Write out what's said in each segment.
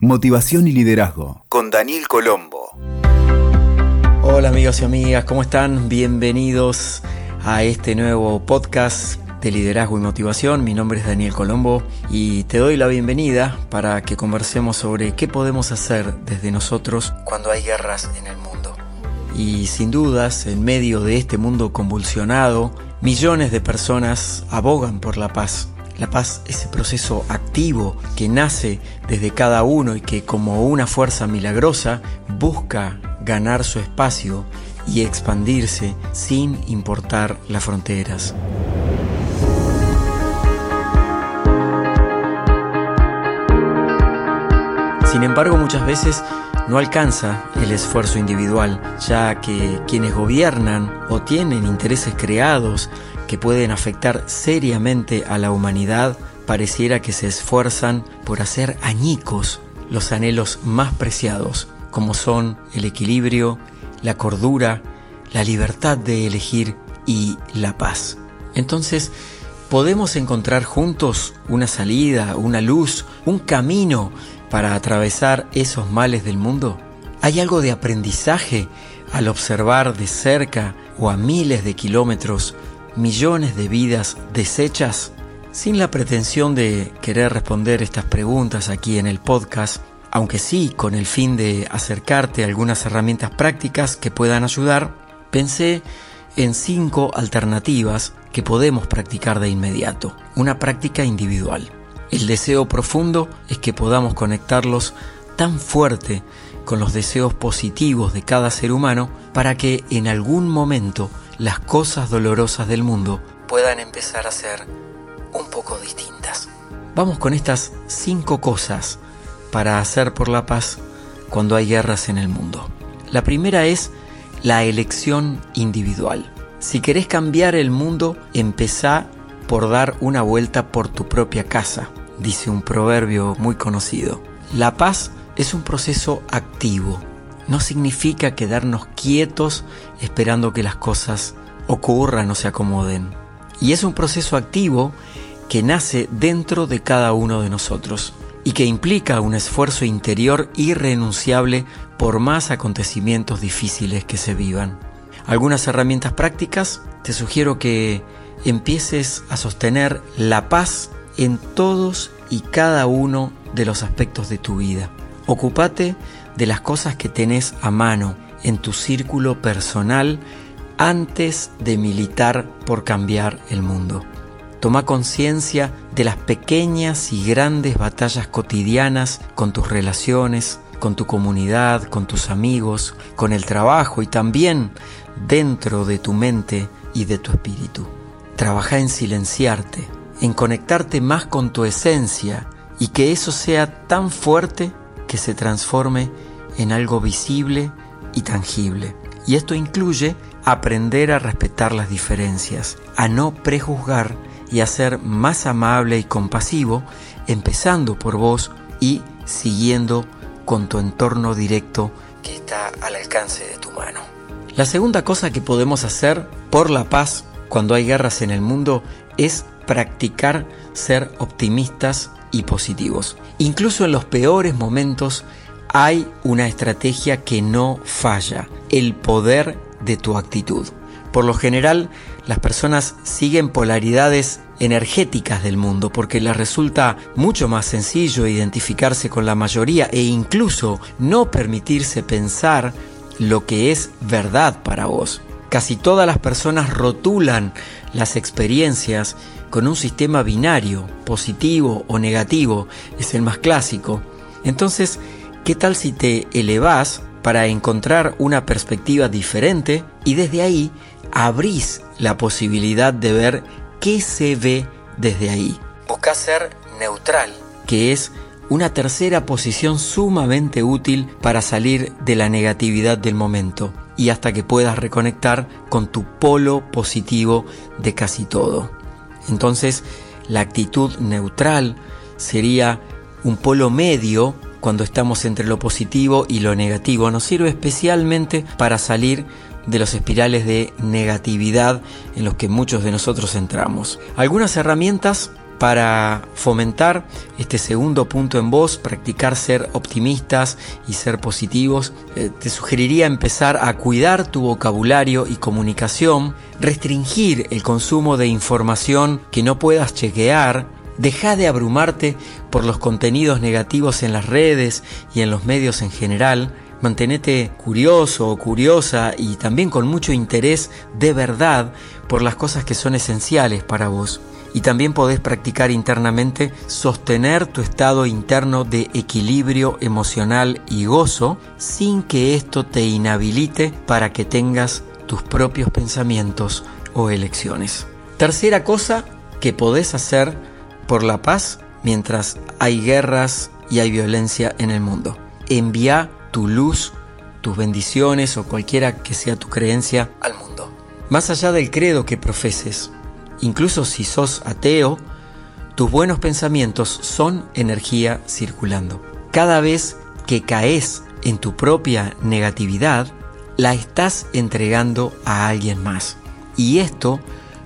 Motivación y liderazgo con Daniel Colombo. Hola amigos y amigas, ¿cómo están? Bienvenidos a este nuevo podcast de liderazgo y motivación. Mi nombre es Daniel Colombo y te doy la bienvenida para que conversemos sobre qué podemos hacer desde nosotros cuando hay guerras en el mundo. Y sin dudas, en medio de este mundo convulsionado, millones de personas abogan por la paz la paz, ese proceso activo que nace desde cada uno y que como una fuerza milagrosa busca ganar su espacio y expandirse sin importar las fronteras. Sin embargo, muchas veces no alcanza el esfuerzo individual, ya que quienes gobiernan o tienen intereses creados que pueden afectar seriamente a la humanidad, pareciera que se esfuerzan por hacer añicos los anhelos más preciados, como son el equilibrio, la cordura, la libertad de elegir y la paz. Entonces, ¿podemos encontrar juntos una salida, una luz, un camino para atravesar esos males del mundo? ¿Hay algo de aprendizaje al observar de cerca o a miles de kilómetros millones de vidas deshechas? Sin la pretensión de querer responder estas preguntas aquí en el podcast, aunque sí con el fin de acercarte a algunas herramientas prácticas que puedan ayudar, pensé en cinco alternativas que podemos practicar de inmediato. Una práctica individual. El deseo profundo es que podamos conectarlos tan fuerte con los deseos positivos de cada ser humano para que en algún momento las cosas dolorosas del mundo puedan empezar a ser un poco distintas. Vamos con estas cinco cosas para hacer por la paz cuando hay guerras en el mundo. La primera es la elección individual. Si querés cambiar el mundo, empezá por dar una vuelta por tu propia casa, dice un proverbio muy conocido. La paz es un proceso activo, no significa quedarnos quietos esperando que las cosas ocurran o se acomoden. Y es un proceso activo que nace dentro de cada uno de nosotros y que implica un esfuerzo interior irrenunciable por más acontecimientos difíciles que se vivan. Algunas herramientas prácticas te sugiero que empieces a sostener la paz en todos y cada uno de los aspectos de tu vida. Ocúpate de las cosas que tenés a mano en tu círculo personal antes de militar por cambiar el mundo. Toma conciencia de las pequeñas y grandes batallas cotidianas con tus relaciones, con tu comunidad, con tus amigos, con el trabajo y también dentro de tu mente y de tu espíritu. Trabaja en silenciarte, en conectarte más con tu esencia y que eso sea tan fuerte que se transforme en algo visible y tangible. Y esto incluye aprender a respetar las diferencias, a no prejuzgar y a ser más amable y compasivo, empezando por vos y siguiendo con tu entorno directo que está al alcance de tu mano. La segunda cosa que podemos hacer por la paz cuando hay guerras en el mundo es practicar ser optimistas y positivos. Incluso en los peores momentos hay una estrategia que no falla, el poder de tu actitud. Por lo general, las personas siguen polaridades energéticas del mundo porque les resulta mucho más sencillo identificarse con la mayoría e incluso no permitirse pensar lo que es verdad para vos. Casi todas las personas rotulan las experiencias con un sistema binario, positivo o negativo, es el más clásico. Entonces, ¿qué tal si te elevás para encontrar una perspectiva diferente y desde ahí abrís la posibilidad de ver qué se ve desde ahí? Busca ser neutral, que es una tercera posición sumamente útil para salir de la negatividad del momento y hasta que puedas reconectar con tu polo positivo de casi todo. Entonces, la actitud neutral sería un polo medio cuando estamos entre lo positivo y lo negativo. Nos sirve especialmente para salir de los espirales de negatividad en los que muchos de nosotros entramos. Algunas herramientas Para fomentar este segundo punto en vos, practicar ser optimistas y ser positivos, eh, te sugeriría empezar a cuidar tu vocabulario y comunicación, restringir el consumo de información que no puedas chequear, deja de abrumarte por los contenidos negativos en las redes y en los medios en general, mantenete curioso o curiosa y también con mucho interés de verdad por las cosas que son esenciales para vos y también podés practicar internamente sostener tu estado interno de equilibrio emocional y gozo sin que esto te inhabilite para que tengas tus propios pensamientos o elecciones. Tercera cosa que podés hacer por la paz mientras hay guerras y hay violencia en el mundo. Envía tu luz, tus bendiciones o cualquiera que sea tu creencia al mundo. Más allá del credo que profeses, Incluso si sos ateo, tus buenos pensamientos son energía circulando. Cada vez que caes en tu propia negatividad, la estás entregando a alguien más. Y esto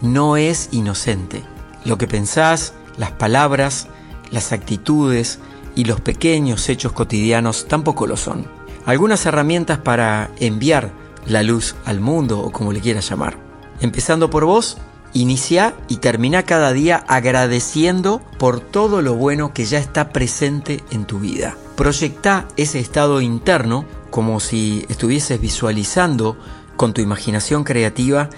no es inocente. Lo que pensás, las palabras, las actitudes y los pequeños hechos cotidianos tampoco lo son. Algunas herramientas para enviar la luz al mundo o como le quieras llamar. Empezando por vos, Inicia y termina cada día agradeciendo por todo lo bueno que ya está presente en tu vida. Proyecta ese estado interno como si estuvieses visualizando con tu imaginación creativa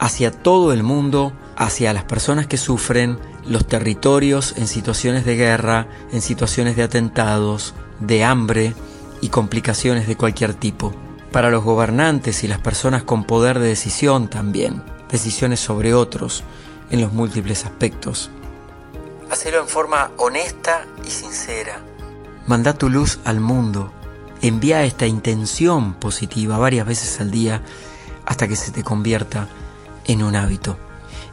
hacia todo el mundo, hacia las personas que sufren, los territorios en situaciones de guerra, en situaciones de atentados, de hambre y complicaciones de cualquier tipo. Para los gobernantes y las personas con poder de decisión también decisiones sobre otros en los múltiples aspectos. Hacelo en forma honesta y sincera. Manda tu luz al mundo. Envía esta intención positiva varias veces al día hasta que se te convierta en un hábito.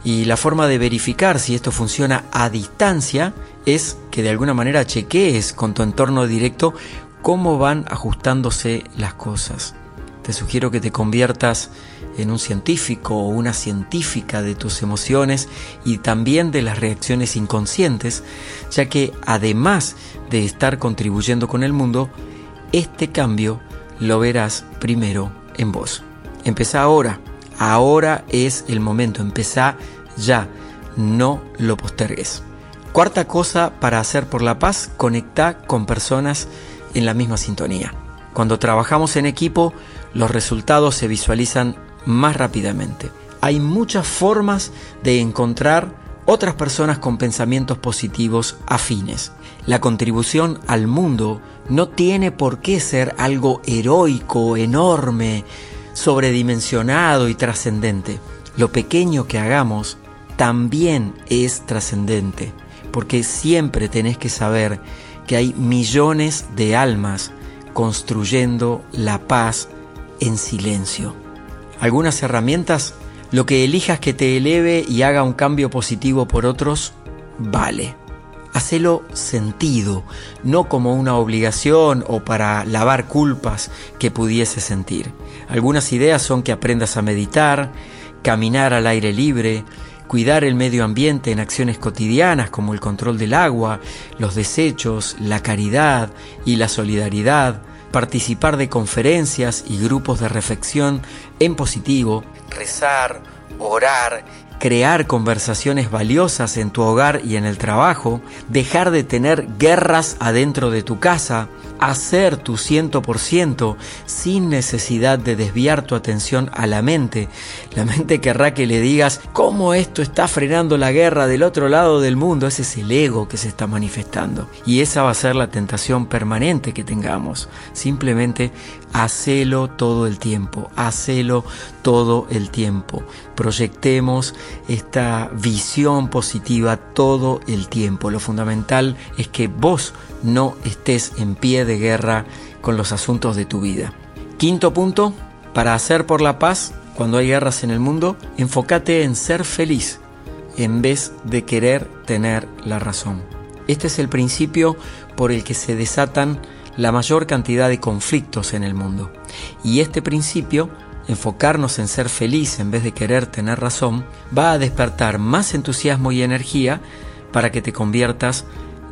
Y la forma de verificar si esto funciona a distancia es que de alguna manera chequees con tu entorno directo cómo van ajustándose las cosas. Te sugiero que te conviertas en un científico o una científica de tus emociones y también de las reacciones inconscientes, ya que además de estar contribuyendo con el mundo, este cambio lo verás primero en vos. Empezá ahora, ahora es el momento, empezá ya, no lo postergues. Cuarta cosa para hacer por la paz, conecta con personas en la misma sintonía. Cuando trabajamos en equipo, los resultados se visualizan más rápidamente. Hay muchas formas de encontrar otras personas con pensamientos positivos afines. La contribución al mundo no tiene por qué ser algo heroico, enorme, sobredimensionado y trascendente. Lo pequeño que hagamos también es trascendente, porque siempre tenés que saber que hay millones de almas construyendo la paz en silencio algunas herramientas, lo que elijas que te eleve y haga un cambio positivo por otros, vale. Hacelo sentido, no como una obligación o para lavar culpas que pudiese sentir. Algunas ideas son que aprendas a meditar, caminar al aire libre, cuidar el medio ambiente en acciones cotidianas como el control del agua, los desechos, la caridad y la solidaridad, participar de conferencias y grupos de reflexión en positivo, rezar, orar, crear conversaciones valiosas en tu hogar y en el trabajo, dejar de tener guerras adentro de tu casa, hacer tu ciento por ciento sin necesidad de desviar tu atención a la mente. La mente querrá que le digas cómo esto está frenando la guerra del otro lado del mundo. Ese es el ego que se está manifestando. Y esa va a ser la tentación permanente que tengamos. Simplemente hacelo todo el tiempo, hacelo todo el tiempo. Proyectemos esta visión positiva todo el tiempo. Lo fundamental es que vos no estés en pie de guerra con los asuntos de tu vida. Quinto punto, para hacer por la paz, cuando hay guerras en el mundo, enfócate en ser feliz en vez de querer tener la razón. Este es el principio por el que se desatan la mayor cantidad de conflictos en el mundo. Y este principio, enfocarnos en ser feliz en vez de querer tener razón, va a despertar más entusiasmo y energía para que te conviertas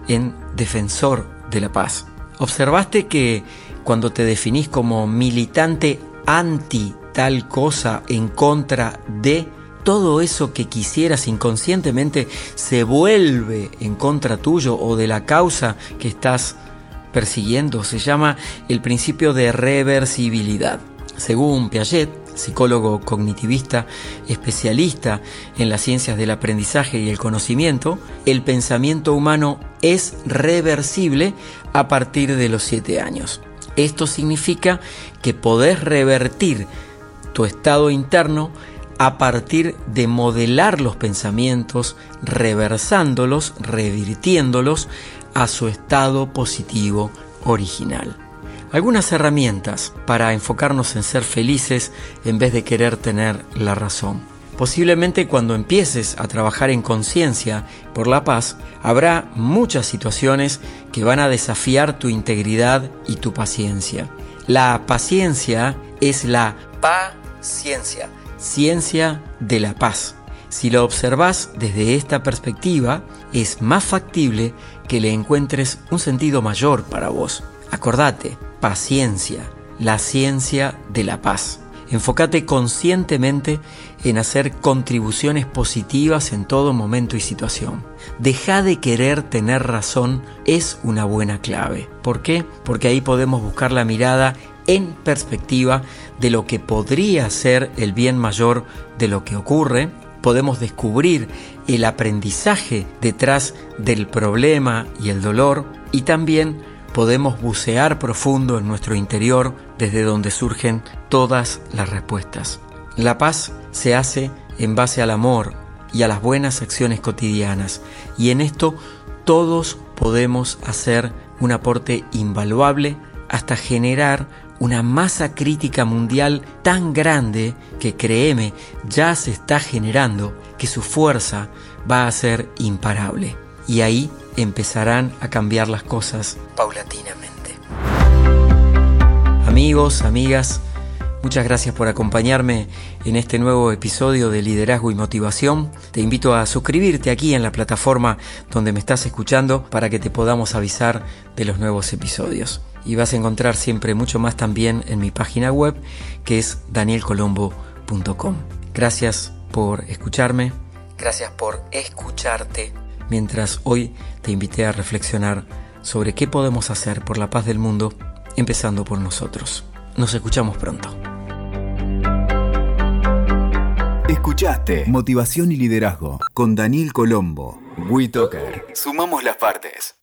en defensor de la paz. Observaste que cuando te definís como militante anti tal cosa en contra de todo eso que quisieras inconscientemente se vuelve en contra tuyo o de la causa que estás persiguiendo. Se llama el principio de reversibilidad. Según Piaget, psicólogo cognitivista especialista en las ciencias del aprendizaje y el conocimiento, el pensamiento humano es reversible a partir de los siete años. Esto significa que podés revertir tu estado interno a partir de modelar los pensamientos, reversándolos, revirtiéndolos a su estado positivo original. Algunas herramientas para enfocarnos en ser felices en vez de querer tener la razón. Posiblemente cuando empieces a trabajar en conciencia por la paz, habrá muchas situaciones que van a desafiar tu integridad y tu paciencia. La paciencia es la paciencia, ciencia de la paz. Si lo observas desde esta perspectiva, es más factible que le encuentres un sentido mayor para vos. Acordate, paciencia, la ciencia de la paz. Enfócate conscientemente en hacer contribuciones positivas en todo momento y situación. Deja de querer tener razón es una buena clave. ¿Por qué? Porque ahí podemos buscar la mirada en perspectiva de lo que podría ser el bien mayor de lo que ocurre, podemos descubrir el aprendizaje detrás del problema y el dolor y también podemos bucear profundo en nuestro interior desde donde surgen todas las respuestas. La paz se hace en base al amor y a las buenas acciones cotidianas y en esto todos podemos hacer un aporte invaluable hasta generar una masa crítica mundial tan grande que créeme ya se está generando que su fuerza va a ser imparable y ahí empezarán a cambiar las cosas paulatinamente. Amigos, amigas, muchas gracias por acompañarme en este nuevo episodio de Liderazgo y Motivación. Te invito a suscribirte aquí en la plataforma donde me estás escuchando para que te podamos avisar de los nuevos episodios. Y vas a encontrar siempre mucho más también en mi página web que es danielcolombo.com. Gracias por escucharme, gracias por escucharte mientras hoy te invité a reflexionar sobre qué podemos hacer por la paz del mundo, empezando por nosotros. Nos escuchamos pronto. Escuchaste Motivación y Liderazgo con Daniel Colombo. WeToker. Sumamos las partes.